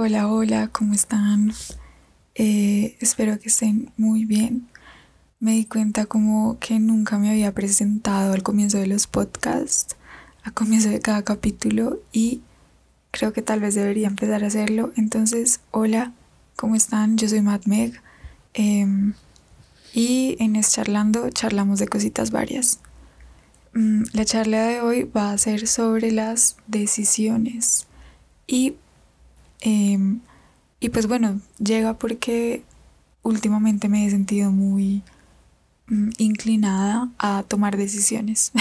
Hola, hola, ¿cómo están? Eh, espero que estén muy bien. Me di cuenta como que nunca me había presentado al comienzo de los podcasts, a comienzo de cada capítulo y creo que tal vez debería empezar a hacerlo. Entonces, hola, ¿cómo están? Yo soy Matt Meg em, y en Es Charlando charlamos de cositas varias. Mm, la charla de hoy va a ser sobre las decisiones y Em, y pues bueno, llega porque últimamente me he sentido muy mm, inclinada a tomar decisiones,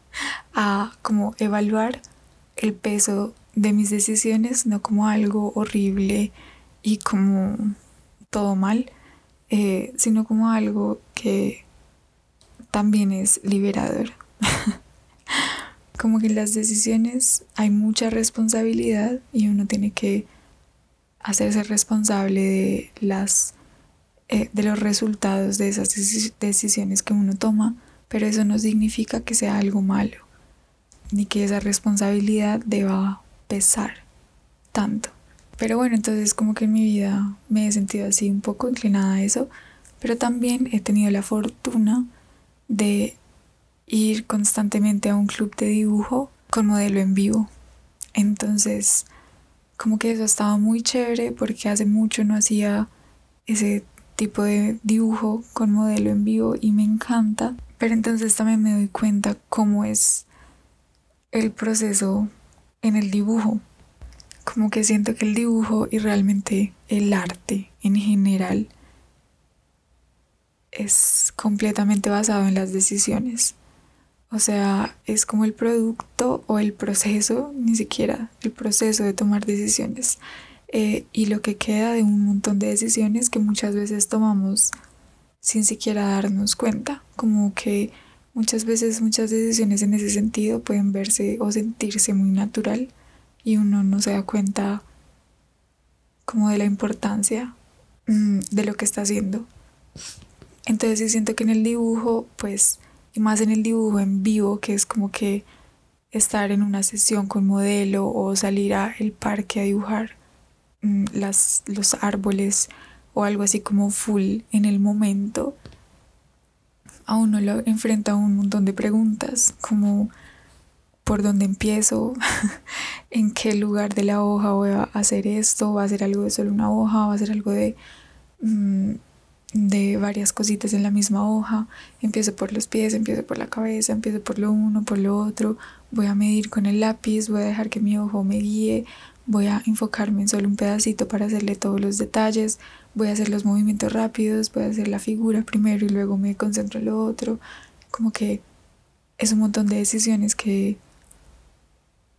a como evaluar el peso de mis decisiones, no como algo horrible y como todo mal, eh, sino como algo que también es liberador. como que en las decisiones hay mucha responsabilidad y uno tiene que hacerse responsable de las eh, de los resultados de esas decisiones que uno toma, pero eso no significa que sea algo malo, ni que esa responsabilidad deba pesar tanto. Pero bueno, entonces como que en mi vida me he sentido así un poco inclinada a eso, pero también he tenido la fortuna de ir constantemente a un club de dibujo con modelo en vivo. Entonces, como que eso estaba muy chévere porque hace mucho no hacía ese tipo de dibujo con modelo en vivo y me encanta. Pero entonces también me doy cuenta cómo es el proceso en el dibujo. Como que siento que el dibujo y realmente el arte en general es completamente basado en las decisiones. O sea, es como el producto o el proceso, ni siquiera el proceso de tomar decisiones. Eh, y lo que queda de un montón de decisiones que muchas veces tomamos sin siquiera darnos cuenta. Como que muchas veces muchas decisiones en ese sentido pueden verse o sentirse muy natural y uno no se da cuenta como de la importancia mm, de lo que está haciendo. Entonces siento que en el dibujo pues y más en el dibujo en vivo, que es como que estar en una sesión con modelo o salir al parque a dibujar mm, las, los árboles o algo así como full en el momento, a uno lo enfrenta un montón de preguntas, como por dónde empiezo, en qué lugar de la hoja voy a hacer esto, va a hacer algo de solo una hoja, va a hacer algo de... Mm, de varias cositas en la misma hoja. Empiezo por los pies, empiezo por la cabeza, empiezo por lo uno, por lo otro. Voy a medir con el lápiz, voy a dejar que mi ojo me guíe, voy a enfocarme en solo un pedacito para hacerle todos los detalles, voy a hacer los movimientos rápidos, voy a hacer la figura primero y luego me concentro en lo otro. Como que es un montón de decisiones que,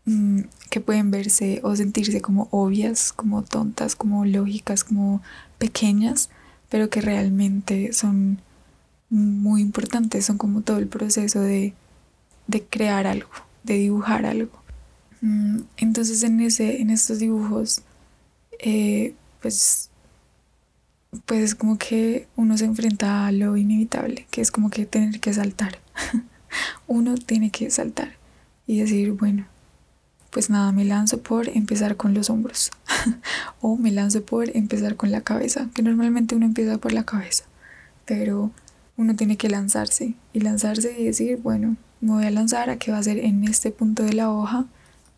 mm, que pueden verse o sentirse como obvias, como tontas, como lógicas, como pequeñas pero que realmente son muy importantes, son como todo el proceso de, crear algo, de dibujar algo. Mm, entonces en, ese, en estos dibujos, eh, pues, pues es como que uno se enfrenta a lo inevitable, que es como que tener que saltar. uno tiene que saltar y decir, bueno, pues nada, me lanzo por empezar con los hombros o me lanzo por empezar con la cabeza, que normalmente uno empieza por la cabeza, pero uno tiene que lanzarse y lanzarse y decir, bueno, me voy a lanzar a que va a ser en este punto de la hoja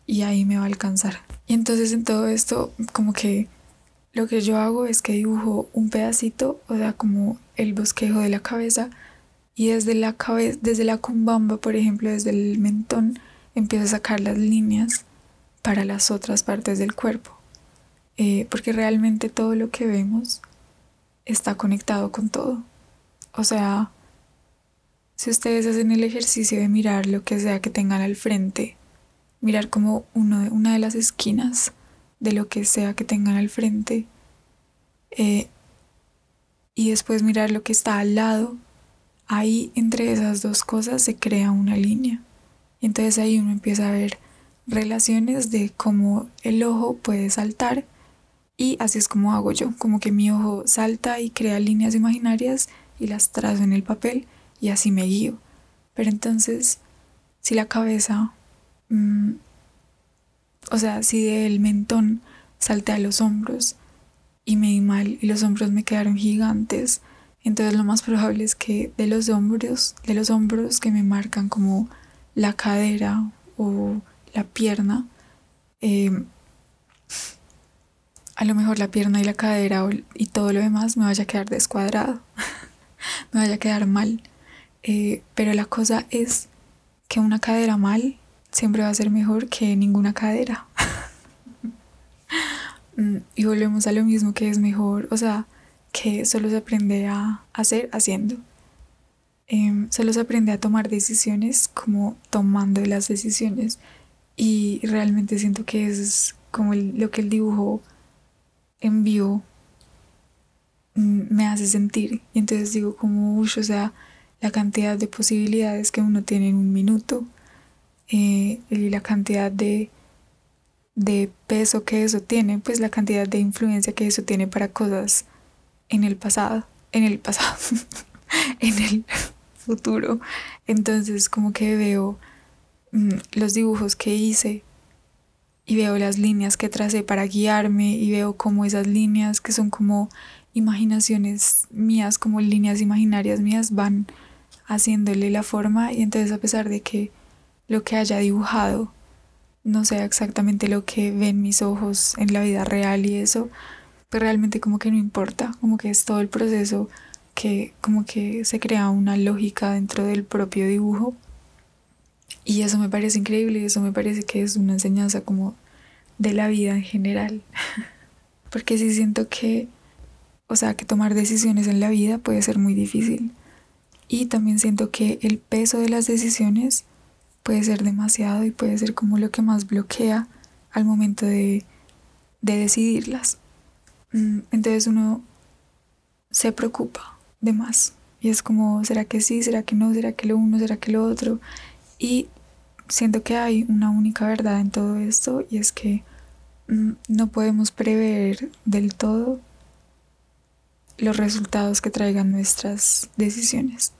y ahí me va a alcanzar. Y entonces en todo esto como que lo que yo hago es que dibujo un pedacito, o sea, como el bosquejo de la cabeza y desde la cabeza, desde la cumbamba, por ejemplo, desde el mentón, empiezo a sacar las líneas para las otras partes del cuerpo, eh, porque realmente todo lo que vemos está conectado con todo. O sea, si ustedes hacen el ejercicio de mirar lo que sea que tengan al frente, mirar como uno, una de las esquinas de lo que sea que tengan al frente, eh, y después mirar lo que está al lado, ahí entre esas dos cosas se crea una línea. Y entonces ahí uno empieza a ver relaciones de cómo el ojo puede saltar y así es como hago yo, como que mi ojo salta y crea líneas imaginarias y las trazo en el papel y así me guío. Pero entonces, si la cabeza, mm, o sea, si del mentón salté a los hombros y me di mal y los hombros me quedaron gigantes. Entonces lo más probable es que de los hombros, de los hombros que me marcan como la cadera o la pierna, em, a lo mejor la pierna y la cadera y todo lo demás me vaya a quedar descuadrado, me vaya a quedar mal. Eh, pero la cosa es que una cadera mal siempre va a ser mejor que ninguna cadera. Mm, y volvemos a lo mismo que es mejor, o sea, que solo se aprende a hacer haciendo. Em, solo se aprende a tomar decisiones como tomando las decisiones. Y realmente siento que es como lo que el dibujo en vivo mm, me hace sentir. Y entonces digo como, uy, o sea, la cantidad de posibilidades que uno tiene en un minuto eh, y la cantidad de, de peso que eso tiene, pues la cantidad de influencia que eso tiene para cosas en el pasado, en el pasado, en el futuro. Entonces como que veo los dibujos que hice y veo las líneas que tracé para guiarme y veo como esas líneas que son como imaginaciones mías, como líneas imaginarias mías van haciéndole la forma y entonces a pesar de que lo que haya dibujado no sea exactamente lo que ven mis ojos en la vida real y eso, pues realmente como que no importa, como que es todo el proceso que como que se crea una lógica dentro del propio dibujo y eso me parece increíble eso me parece que es una enseñanza como de la vida en general. Porque sí siento que, o sea, que tomar decisiones en la vida puede ser muy difícil. Y también siento que el peso de las decisiones puede ser demasiado y puede ser como lo que más bloquea al momento de, de decidirlas. Mm, entonces uno se preocupa de más. Y es como, ¿será que sí? ¿Será que no? ¿Será que lo uno? ¿Será que lo otro? Y siento que hay una única verdad en todo esto y es que mm, no podemos prever del todo los resultados que traigan nuestras decisiones.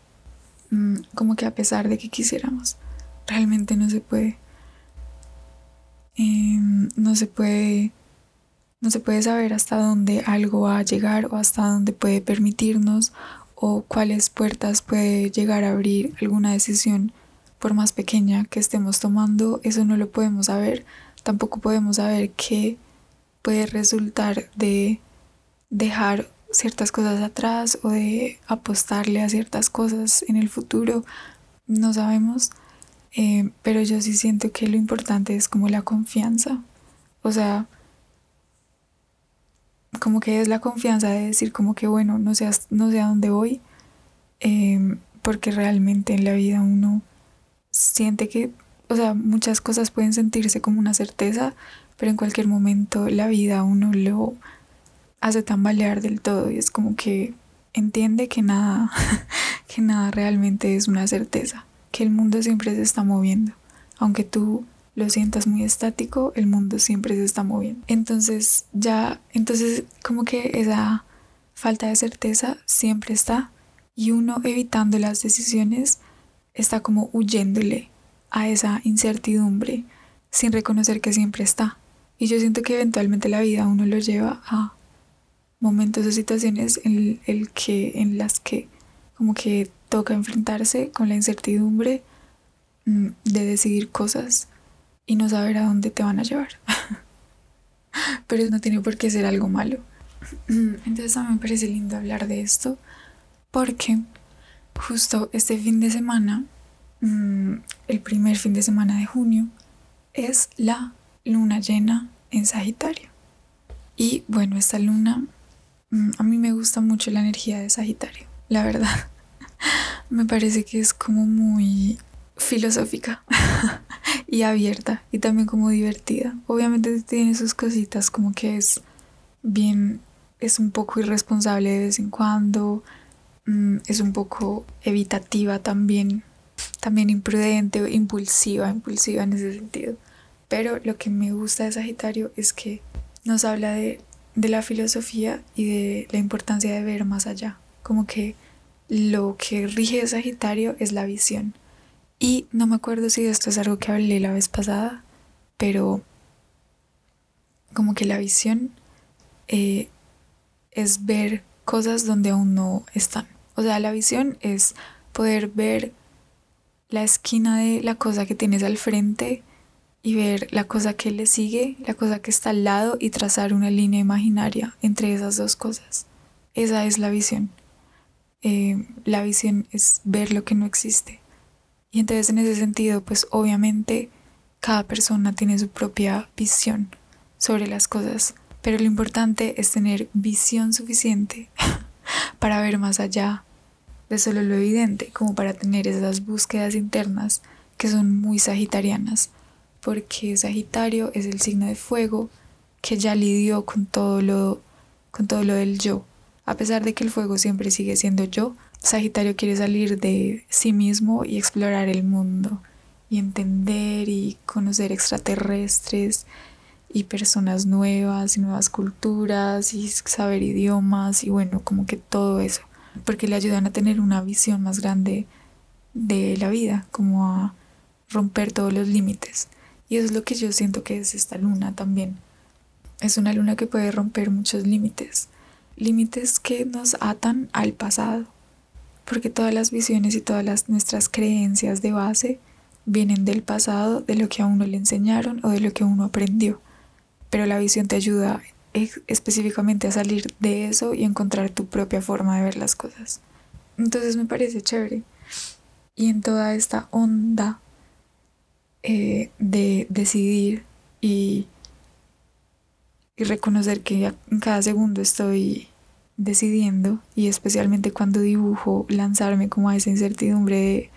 Mm, como que a pesar de que quisiéramos, realmente no se puede. Em, no se puede no se puede saber hasta dónde algo va a llegar o hasta dónde puede permitirnos o cuáles puertas puede llegar a abrir alguna decisión por más pequeña que estemos tomando, eso no lo podemos saber. Tampoco podemos saber qué puede resultar de dejar ciertas cosas atrás o de apostarle a ciertas cosas en el futuro. No sabemos, eh, pero yo sí siento que lo importante es como la confianza. O sea, como que es la confianza de decir como que bueno, no sé, no sé a dónde voy, eh, porque realmente en la vida uno siente que, o sea, muchas cosas pueden sentirse como una certeza, pero en cualquier momento la vida uno lo hace tambalear del todo y es como que entiende que nada, que nada realmente es una certeza, que el mundo siempre se está moviendo, aunque tú lo sientas muy estático, el mundo siempre se está moviendo. Entonces ya, entonces como que esa falta de certeza siempre está y uno evitando las decisiones está como huyéndole a esa incertidumbre sin reconocer que siempre está. Y yo siento que eventualmente la vida uno lo lleva a momentos o situaciones en, el que, en las que como que toca enfrentarse con la incertidumbre mm, de decidir cosas y no saber a dónde te van a llevar. Pero no tiene por qué ser algo malo. Entonces a mí me parece lindo hablar de esto porque justo este fin de semana, mm, el primer fin de semana de junio, es la luna llena en Sagitario. Y bueno, esta luna, mm, a mí me gusta mucho la energía de Sagitario, la verdad. me parece que es como muy filosófica y abierta y también como divertida. Obviamente tiene sus cositas como que es bien, es un poco irresponsable de vez en cuando, Mm, es un poco evitativa también, también imprudente, impulsiva, impulsiva en ese sentido. Pero lo que me gusta de Sagitario es que nos habla de, de la filosofía y de la importancia de ver más allá. Como que lo que rige Sagitario es la visión. Y no me acuerdo si esto es algo que hablé la vez pasada, pero como que la visión eh, es ver cosas donde aún no están. O sea, la visión es poder ver la esquina de la cosa que tienes al frente y ver la cosa que le sigue, la cosa que está al lado y trazar una línea imaginaria entre esas dos cosas. Esa es la visión. Eh, la visión es ver lo que no existe. Y entonces en ese sentido, pues obviamente cada persona tiene su propia visión sobre las cosas, pero lo importante es tener visión suficiente para ver más allá de solo lo evidente, como para tener esas búsquedas internas que son muy sagitarianas, porque Sagitario es el signo de fuego que ya lidió con todo lo con todo lo del yo. A pesar de que el fuego siempre sigue siendo yo, Sagitario quiere salir de sí mismo y explorar el mundo y entender y conocer extraterrestres y personas nuevas y nuevas culturas y saber idiomas y bueno, como que todo eso, porque le ayudan a tener una visión más grande de la vida, como a romper todos los límites. Y eso es lo que yo siento que es esta luna también. Es una luna que puede romper muchos límites, límites que nos atan al pasado, porque todas las visiones y todas las, nuestras creencias de base vienen del pasado, de lo que a uno le enseñaron o de lo que uno aprendió. Pero la visión te ayuda específicamente a salir de eso y encontrar tu propia forma de ver las cosas. Entonces me parece chévere. Y en toda esta onda eh, de decidir y, y reconocer que en cada segundo estoy decidiendo y especialmente cuando dibujo lanzarme como a esa incertidumbre de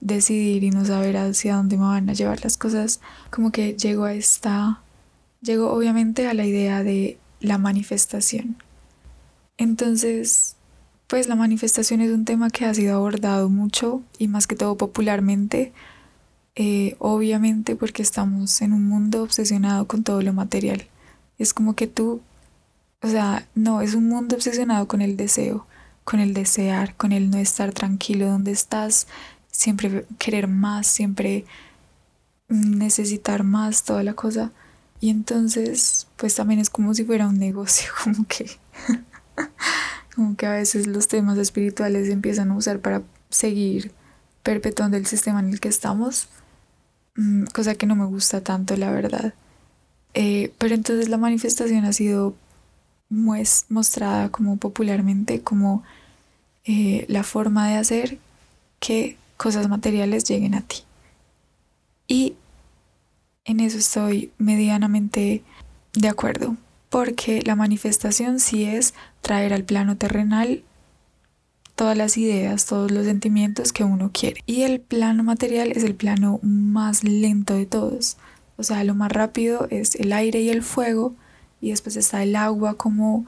decidir y no saber hacia dónde me van a llevar las cosas, como que llego a esta, llego obviamente a la idea de la manifestación. Entonces, pues la manifestación es un tema que ha sido abordado mucho y más que todo popularmente, eh, obviamente porque estamos en un mundo obsesionado con todo lo material. Es como que tú, o sea, no, es un mundo obsesionado con el deseo, con el desear, con el no estar tranquilo donde estás, siempre querer más, siempre necesitar más, toda la cosa. Y entonces, pues también es como si fuera un negocio, como que, como que a veces los temas espirituales se empiezan a usar para seguir perpetuando el sistema en el que estamos, mm, cosa que no me gusta tanto, la verdad. Eh, pero entonces la manifestación ha sido mostrada como popularmente como eh, la forma de hacer que cosas materiales lleguen a ti. Y en eso estoy medianamente de acuerdo, porque la manifestación sí es traer al plano terrenal todas las ideas, todos los sentimientos que uno quiere. Y el plano material es el plano más lento de todos. O sea, lo más rápido es el aire y el fuego, y después está el agua como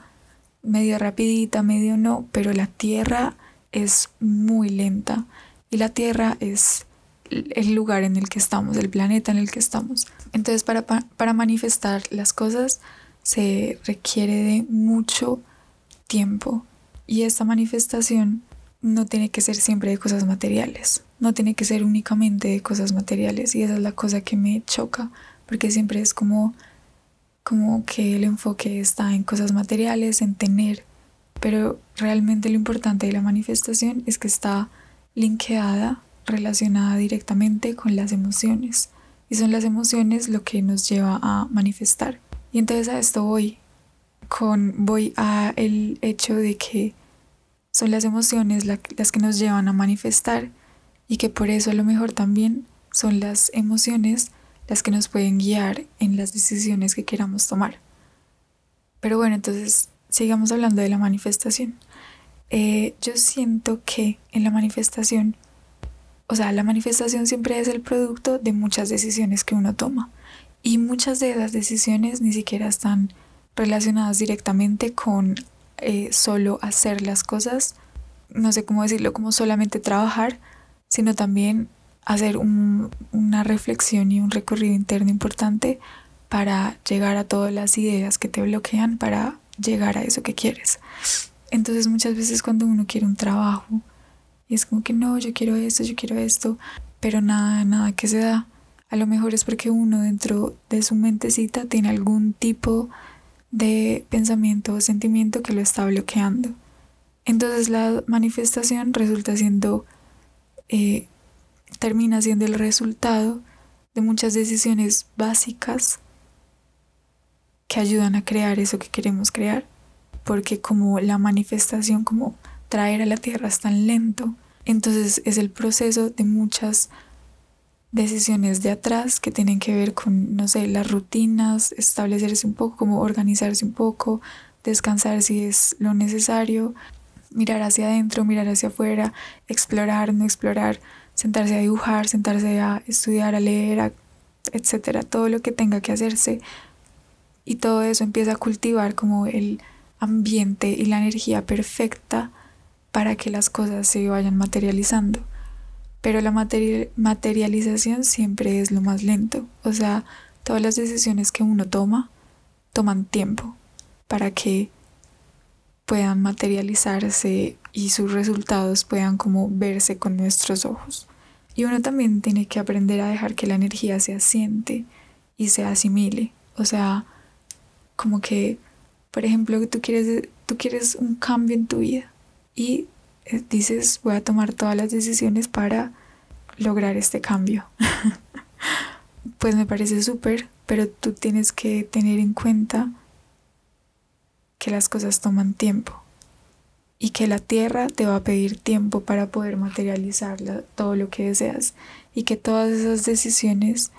medio rapidita, medio no, pero la tierra es muy lenta y la Tierra es el lugar en el que estamos, el planeta en el que estamos. Entonces para, para manifestar las cosas se requiere de mucho tiempo. Y esta manifestación no tiene que ser siempre de cosas materiales, no tiene que ser únicamente de cosas materiales. Y esa es la cosa que me choca porque siempre es como como que el enfoque está en cosas materiales, en tener, pero realmente lo importante de la manifestación es que está linkeada, relacionada directamente con las emociones. Y son las emociones lo que nos lleva a manifestar. Y entonces a esto voy, con, voy a el hecho de que son las emociones las que nos llevan a manifestar y que por eso a lo mejor también son las emociones las que nos pueden guiar en las decisiones que queramos tomar. Pero bueno, entonces sigamos hablando de la manifestación. Eh, yo siento que en la manifestación, o sea, la manifestación siempre es el producto de muchas decisiones que uno toma. Y muchas de esas decisiones ni siquiera están relacionadas directamente con eh, solo hacer las cosas, no sé cómo decirlo, como solamente trabajar, sino también hacer una reflexión y un recorrido interno importante para llegar a todas las ideas que te bloquean para llegar a eso que quieres. Entonces muchas veces cuando uno quiere un trabajo y es como que no, yo quiero esto, yo quiero esto, pero nada, nada que se da, a lo mejor es porque uno dentro de su mentecita tiene algún tipo de pensamiento o sentimiento que lo está bloqueando. Entonces la manifestación resulta siendo, eh, termina siendo el resultado de muchas decisiones básicas que ayudan a crear eso que queremos crear, porque como la manifestación, como traer a la tierra es tan lento, entonces es el proceso de muchas decisiones de atrás que tienen que ver con, no sé, las rutinas, establecerse un poco, como organizarse un poco, descansar si es lo necesario, mirar hacia adentro, mirar hacia afuera, explorar, no explorar, sentarse a dibujar, sentarse a estudiar, a leer, etcétera, todo lo que tenga que hacerse. Y todo eso empieza a cultivar como el ambiente y la energía perfecta para que las cosas se vayan materializando. Pero la materialización siempre es lo más lento. O sea, todas las decisiones que uno toma toman tiempo para que puedan materializarse y sus resultados puedan como verse con nuestros ojos. Y uno también tiene que aprender a dejar que la energía se asiente y se asimile. O sea, como que, por ejemplo, tú quieres, tú quieres un cambio en tu vida y eh, dices, voy a tomar todas las decisiones para lograr este cambio. pues me parece súper, pero tú tienes que tener en cuenta que las cosas toman tiempo y que la tierra te va a pedir tiempo para poder materializar todo lo que deseas y que todas esas decisiones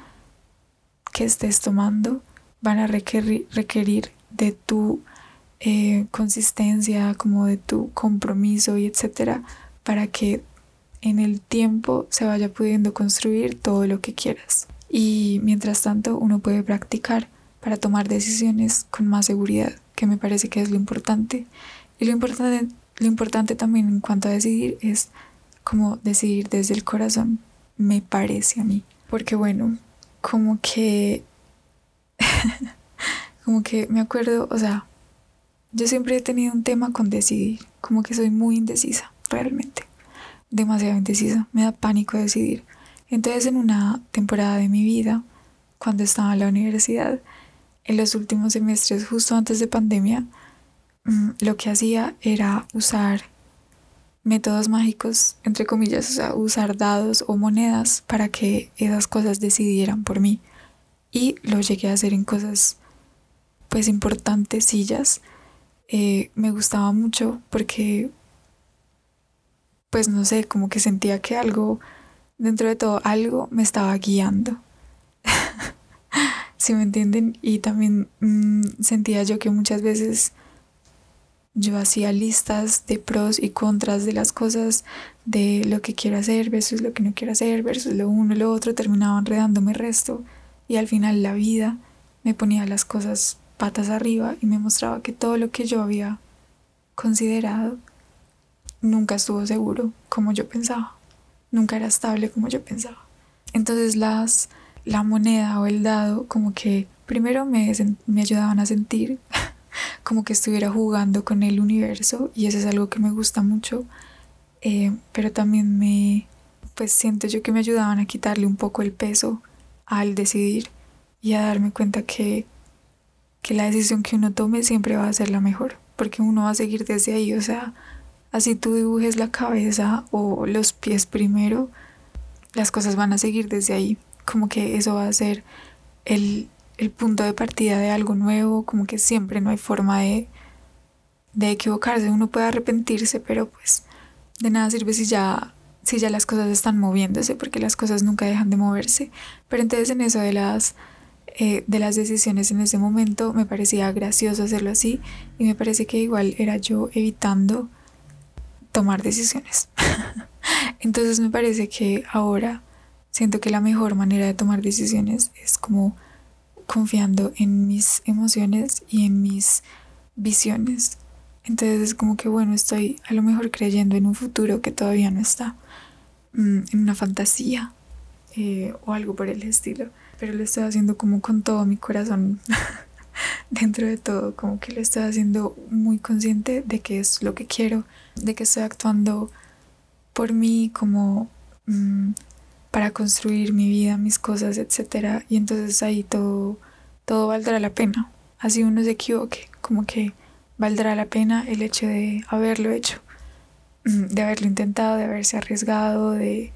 que estés tomando van a requerir, requerir de tu eh, consistencia, como de tu compromiso y etcétera, para que en el tiempo se vaya pudiendo construir todo lo que quieras. Y mientras tanto uno puede practicar para tomar decisiones con más seguridad que me parece que es lo importante. Y lo importante, lo importante también en cuanto a decidir es como decidir desde el corazón, me parece a mí. Porque bueno, como que, como que me acuerdo, o sea, yo siempre he tenido un tema con decidir, como que soy muy indecisa, realmente, demasiado indecisa, me da pánico decidir. Entonces en una temporada de mi vida, cuando estaba en la universidad, en los últimos semestres, justo antes de pandemia, mm, lo que hacía era usar métodos mágicos, entre comillas, o sea, usar dados o monedas para que esas cosas decidieran por mí. Y lo llegué a hacer en cosas, pues, importantes, sillas. Eh, me gustaba mucho porque, pues, no sé, como que sentía que algo, dentro de todo, algo me estaba guiando. si me entienden? Y también mm, sentía yo que muchas veces yo hacía listas de pros y contras de las cosas, de lo que quiero hacer versus lo que no quiero hacer, versus lo uno y lo otro, terminaba enredándome el resto y al final la vida me ponía las cosas patas arriba y me mostraba que todo lo que yo había considerado nunca estuvo seguro como yo pensaba, nunca era estable como yo pensaba. Entonces las la moneda o el dado como que primero me, me ayudaban a sentir como que estuviera jugando con el universo y eso es algo que me gusta mucho, eh, pero también me, pues siento yo que me ayudaban a quitarle un poco el peso al decidir y a darme cuenta que, que la decisión que uno tome siempre va a ser la mejor, porque uno va a seguir desde ahí, o sea, así tú dibujes la cabeza o los pies primero, las cosas van a seguir desde ahí como que eso va a ser el, punto de partida de algo nuevo, como que siempre no hay forma de, de equivocarse, uno puede arrepentirse, pero pues de nada sirve si ya, si ya las cosas están moviéndose, porque las cosas nunca dejan de moverse. Pero entonces en eso de las, eh, de las decisiones en ese momento me parecía gracioso hacerlo así y me parece que igual era yo evitando tomar decisiones. entonces me parece que ahora Siento que la mejor manera de tomar decisiones es como confiando en mis emociones y en mis visiones. Entonces es como que bueno, estoy a lo mejor creyendo en un futuro que todavía no está, mm, en una fantasía eh, o algo por el estilo, pero lo estoy haciendo como con todo mi corazón, dentro de todo, como que lo estoy haciendo muy consciente de que es lo que quiero, de que estoy actuando por mí como... Mm, para construir mi vida, mis cosas, etc. Y entonces ahí todo, todo valdrá la pena. Así uno se equivoque, como que valdrá la pena el hecho de haberlo hecho, mm, de haberlo intentado, de haberse arriesgado, de,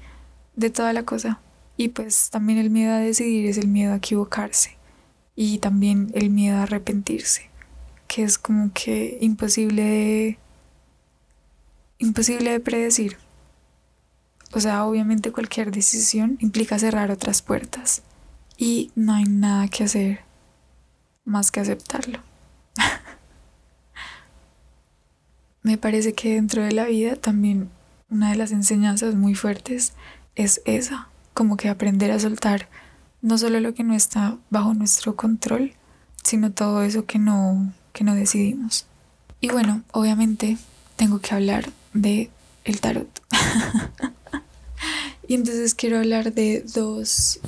de toda la cosa. Y pues también el miedo a decidir es el miedo a equivocarse y también el miedo a arrepentirse, que es como que imposible de, imposible de predecir. O sea, obviamente cualquier decisión implica cerrar otras puertas y no hay nada que hacer más que aceptarlo. Me parece que dentro de la vida también una de las enseñanzas muy fuertes es esa, como que aprender a soltar no solo lo que no está bajo nuestro control, sino todo eso que no, que no decidimos. Y bueno, obviamente tengo que hablar de el tarot. y entonces quiero hablar de dos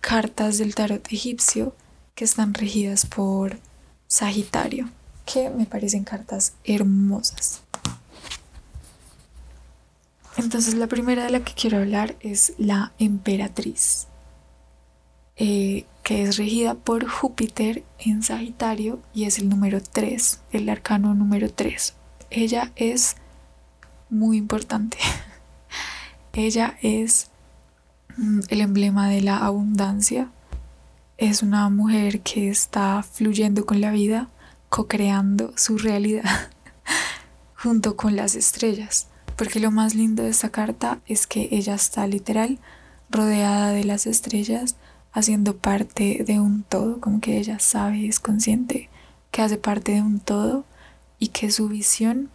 cartas del tarot egipcio que están regidas por Sagitario, que me parecen cartas hermosas. Entonces la primera de la que quiero hablar es la emperatriz. Eh, que es regida por Júpiter en Sagitario y es el número 3, el arcano número 3. Ella es muy importante. Ella es mm, el emblema de la abundancia. Es una mujer que está fluyendo con la vida, co-creando su realidad junto con las estrellas. Porque lo más lindo de esta carta es que ella está literal rodeada de las estrellas haciendo parte de un todo, como que ella sabe y es consciente que hace parte de un todo y que su visión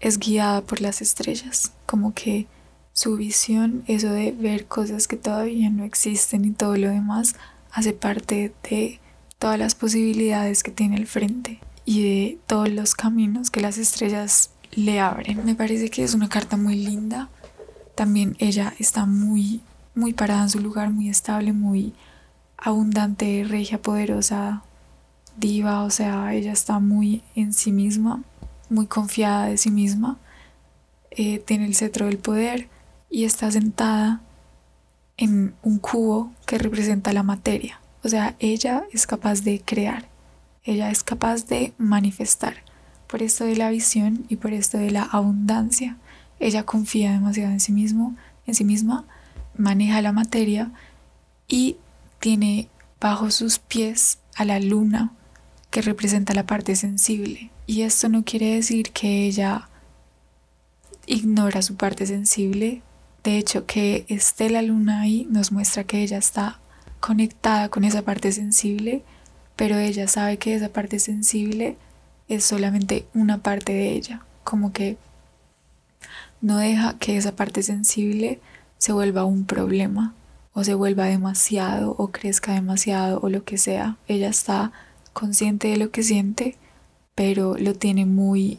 es guiada por las estrellas, como que su visión, eso de ver cosas que todavía no existen y todo lo demás, hace parte de todas las posibilidades que tiene al frente y de todos los caminos que las estrellas le abren. Me parece que es una carta muy linda. También ella está muy, muy parada en su lugar, muy estable, muy abundante, regia, poderosa, diva, o sea, ella está muy en sí misma, muy confiada de sí misma, eh, tiene el cetro del poder y está sentada en un cubo que representa la materia. O sea, ella es capaz de crear, ella es capaz de manifestar. Por esto de la visión y por esto de la abundancia, ella confía demasiado en sí mismo, en sí misma, maneja la materia y tiene bajo sus pies a la luna que representa la parte sensible. Y esto no quiere decir que ella ignora su parte sensible. De hecho, que esté la luna ahí nos muestra que ella está conectada con esa parte sensible, pero ella sabe que esa parte sensible es solamente una parte de ella, como que no deja que esa parte sensible se vuelva un problema, o se vuelva demasiado o crezca demasiado o lo que sea. Ella está consciente de lo que siente, pero lo tiene muy,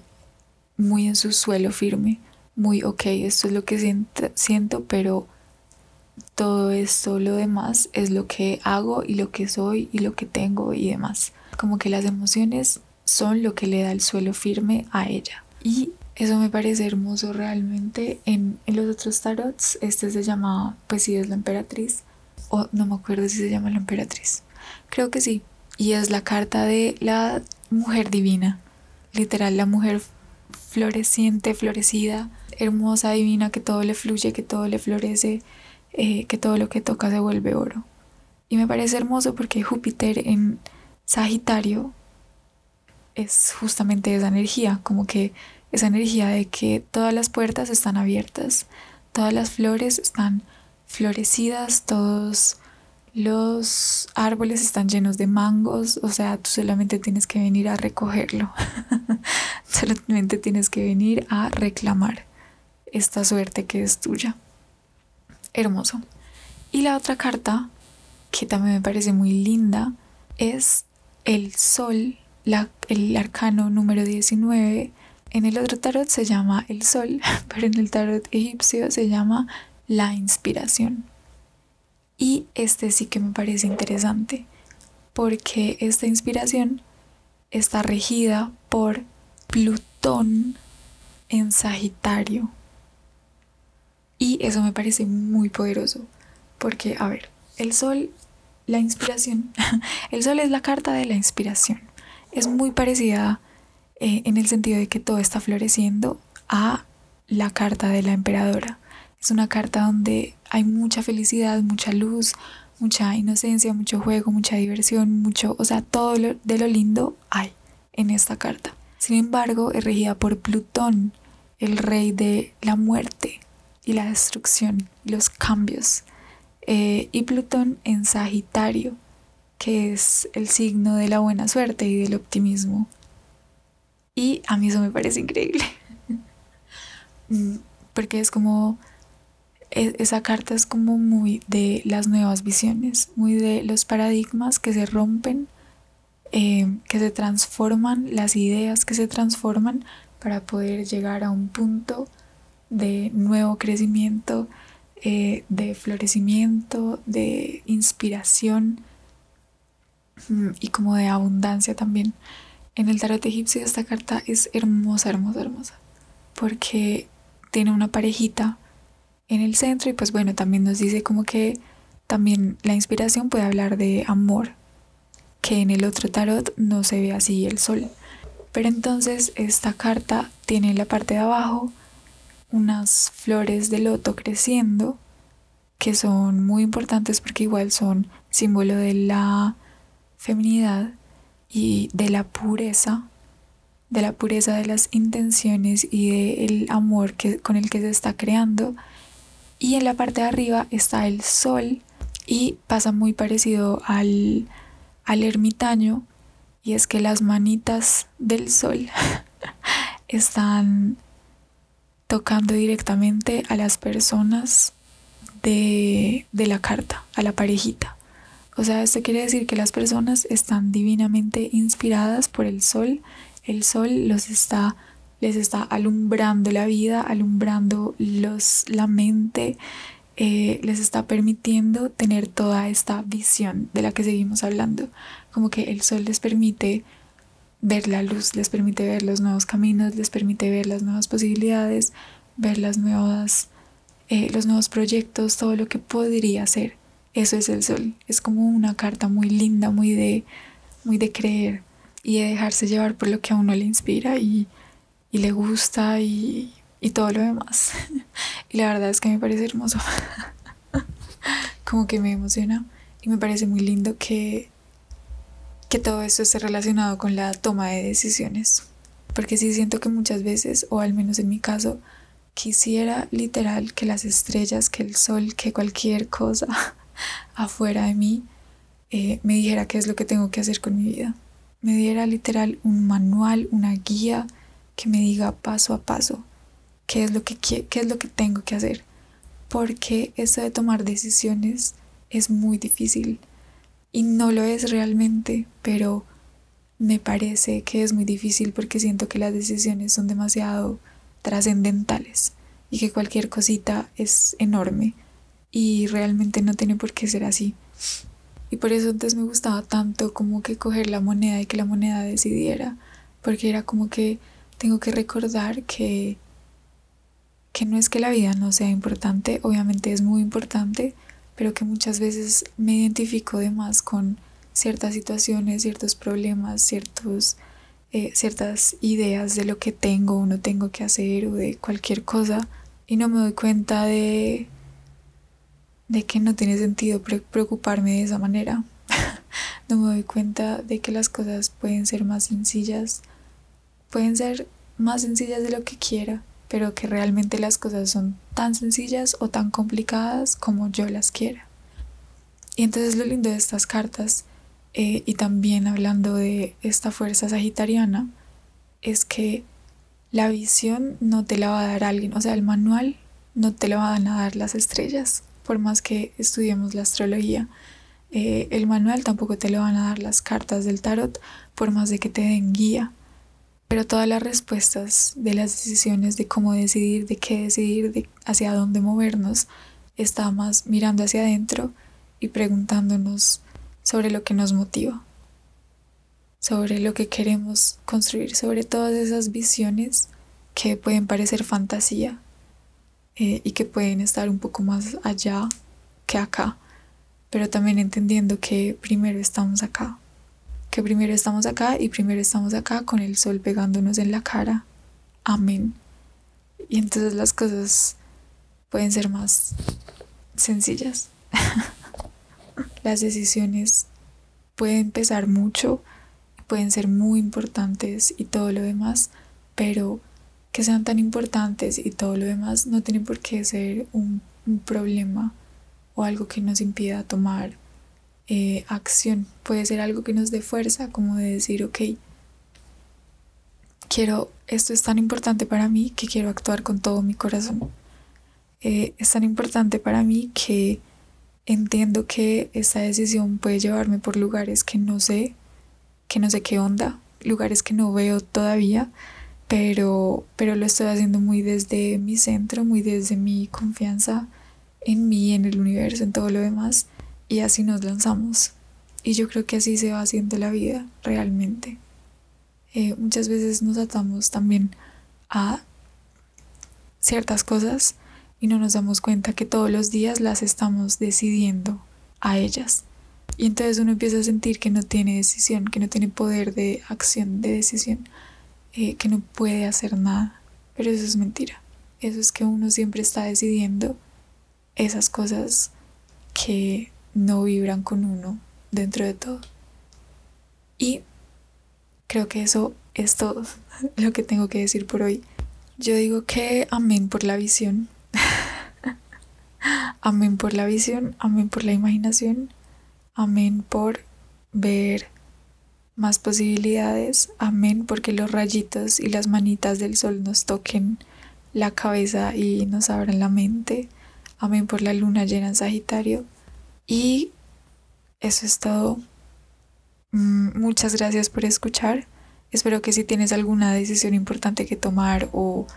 muy en su suelo firme, muy, ok, esto es lo que siento, siento pero todo esto, lo demás, es lo que hago y lo que soy y lo que tengo y demás. Como que las emociones son lo que le da el suelo firme a ella. Y eso me parece hermoso realmente. En, los otros tarots, este se llama, pues sí, es la emperatriz. O no me acuerdo si se llama la emperatriz. Creo que sí. Y es la carta de la mujer divina. Literal, la mujer floreciente, florecida, hermosa, divina, que todo le fluye, que todo le florece, eh, que todo lo que toca se vuelve oro. Y me parece hermoso porque Júpiter en Sagitario es justamente esa energía, como que esa energía de que todas las puertas están abiertas, todas las flores están florecidas, todos los árboles están llenos de mangos, o sea, tú solamente tienes que venir a recogerlo, solamente tienes que venir a reclamar esta suerte que es tuya. Hermoso. Y la otra carta, que también me parece muy linda, es el sol, el arcano número 19 en el otro tarot se llama el sol, pero en el tarot egipcio se llama la inspiración. Y este sí que me parece interesante, porque esta inspiración está regida por Plutón en Sagitario. Y eso me parece muy poderoso. Porque, a ver, el sol, la inspiración, el sol es la carta de la inspiración. Es muy parecida eh, en el sentido de que todo está floreciendo a la carta de la emperadora. Es una carta donde hay mucha felicidad, mucha luz, mucha inocencia, mucho juego, mucha diversión, mucho, o sea, todo de lo lindo hay en esta carta. Sin embargo, es regida por Plutón, el rey de la muerte y la destrucción los cambios. Eh, y Plutón en Sagitario, que es el signo de la buena suerte y del optimismo. Y a mí eso me parece increíble. Mm, porque es como e, esa carta es como muy de las nuevas visiones, muy de los paradigmas que se rompen, eh, que se transforman, las ideas que se transforman para poder llegar a un punto de nuevo crecimiento, eh, de florecimiento, de inspiración y como de abundancia también. En el tarot egipcio esta carta es hermosa, hermosa, hermosa, porque tiene una parejita en el centro y pues bueno, también nos dice como que también la inspiración puede hablar de amor, que en el otro tarot no se ve así el sol. Pero entonces esta carta tiene en la parte de abajo unas flores de loto creciendo que son muy importantes porque igual son símbolo de la feminidad y de la pureza, de la pureza de las intenciones y del amor que, con el que se está creando y en la parte de arriba está el sol y pasa muy parecido al, al ermitaño y es que las manitas del sol están tocando directamente a las personas de, de, la carta, a la parejita. O sea, esto quiere decir que las personas están divinamente inspiradas por el sol. El sol los está les está alumbrando la vida, alumbrando los, la mente, eh, les está permitiendo tener toda esta visión de la que seguimos hablando. Como que el sol les permite ver la luz, les permite ver los nuevos caminos, les permite ver las nuevas posibilidades, ver las nuevas, eh, los nuevos proyectos, todo lo que podría ser. Eso es el sol. Es como una carta muy linda, muy de, muy de creer y de dejarse llevar por lo que a uno le inspira y y le gusta y, todo lo demás. y la verdad es que me parece hermoso. Como que me emociona y me parece muy lindo que, que todo esto esté relacionado con la toma de decisiones. Porque sí siento que muchas veces, o al menos en mi caso, quisiera literal que las estrellas, que el sol, que cualquier cosa afuera de mí eh, me dijera qué es lo que tengo que hacer con mi vida. Me diera literal un manual, una guía que me diga paso a paso qué es lo que, qué es lo que tengo que hacer. Porque eso de tomar decisiones es muy difícil. Y no lo es realmente, pero me parece que es muy difícil porque siento que las decisiones son demasiado trascendentales y que cualquier cosita es enorme y realmente no tiene por qué ser así. Y por eso antes me gustaba tanto como que coger la moneda y que la moneda decidiera, porque era como que tengo que recordar que, que no es que la vida no sea importante, obviamente es muy importante, pero que muchas veces me identifico de más con ciertas situaciones, ciertos problemas, ciertos, eh, ciertas ideas de lo que tengo o no tengo que hacer o de cualquier cosa y no me doy cuenta de, de que no tiene sentido preocuparme de esa manera. no me doy cuenta de que las cosas pueden ser más sencillas pueden ser más sencillas de lo que quiera, pero que realmente las cosas son tan sencillas o tan complicadas como yo las quiera. Y entonces lo lindo de estas cartas, eh, y también hablando de esta fuerza sagitariana, es que la visión no te la va a dar alguien, o sea, el manual no te lo van a dar las estrellas, por más que estudiemos la astrología. Eh, el manual tampoco te lo van a dar las cartas del tarot, por más de que te den guía pero todas las respuestas de las decisiones de cómo decidir, de qué decidir, de hacia dónde movernos, está más mirando hacia adentro y preguntándonos sobre lo que nos motiva, sobre lo que queremos construir, sobre todas esas visiones que pueden parecer fantasía eh, y que pueden estar un poco más allá que acá, pero también entendiendo que primero estamos acá, que primero estamos acá y primero estamos acá con el sol pegándonos en la cara. Amén. Y entonces las cosas pueden ser más sencillas. las decisiones pueden pesar mucho, pueden ser muy importantes y todo lo demás, pero que sean tan importantes y todo lo demás no tiene por qué ser un, problema o algo que nos impida tomar eh, acción. Puede ser algo que nos dé fuerza, como de decir, ok, quiero, esto es tan importante para mí que quiero actuar con todo mi corazón. Eh, es tan importante para mí que entiendo que esta decisión puede llevarme por lugares que no sé, que no sé qué onda, lugares que no veo todavía, pero, pero lo estoy haciendo muy desde mi centro, muy desde mi confianza en mí, en el universo, en todo lo demás, y así nos lanzamos. Y yo creo que así se va haciendo la vida realmente. Eh, muchas veces nos atamos también a ciertas cosas y no nos damos cuenta que todos los días las estamos decidiendo a ellas. Y entonces uno empieza a sentir que no tiene decisión, que no tiene poder de acción, de decisión. Eh, que no puede hacer nada. Pero eso es mentira. Eso es que uno siempre está decidiendo esas cosas que no vibran con uno dentro de todo. Y creo que eso es todo lo que tengo que decir por hoy. Yo digo que amén por la visión. amén por la visión, amén por la imaginación, amén por ver más posibilidades. Amén, porque los rayitos y las manitas del sol nos toquen la cabeza y nos abran la mente. Amén por la luna llena en Sagitario. Y eso es todo. Mm, muchas gracias por escuchar. Espero que si tienes alguna decisión importante que tomar o,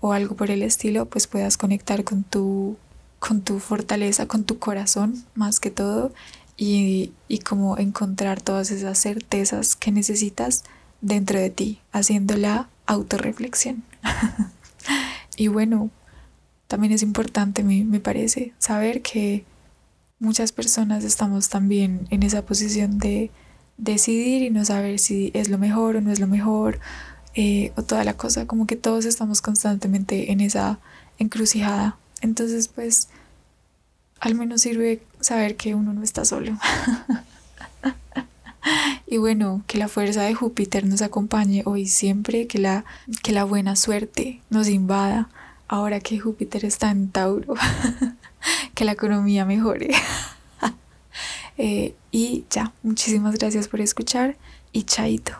o algo por el estilo, pues puedas conectar con tu, con tu fortaleza, con tu corazón más que todo y, y como encontrar todas esas certezas que necesitas dentro de ti, haciendo la autorreflexión. y bueno, también es importante, me, me parece, saber que muchas personas estamos también en esa posición de decidir y no saber si es lo mejor o no es lo mejor, eh, o toda la cosa, como que todos estamos constantemente en esa encrucijada. Entonces, pues, al menos sirve saber que uno no está solo. y bueno, que la fuerza de Júpiter nos acompañe hoy siempre, que la, que la buena suerte nos invada ahora que Júpiter está en Tauro, que la economía mejore. Eh, y ya, muchísimas gracias por escuchar y chaito.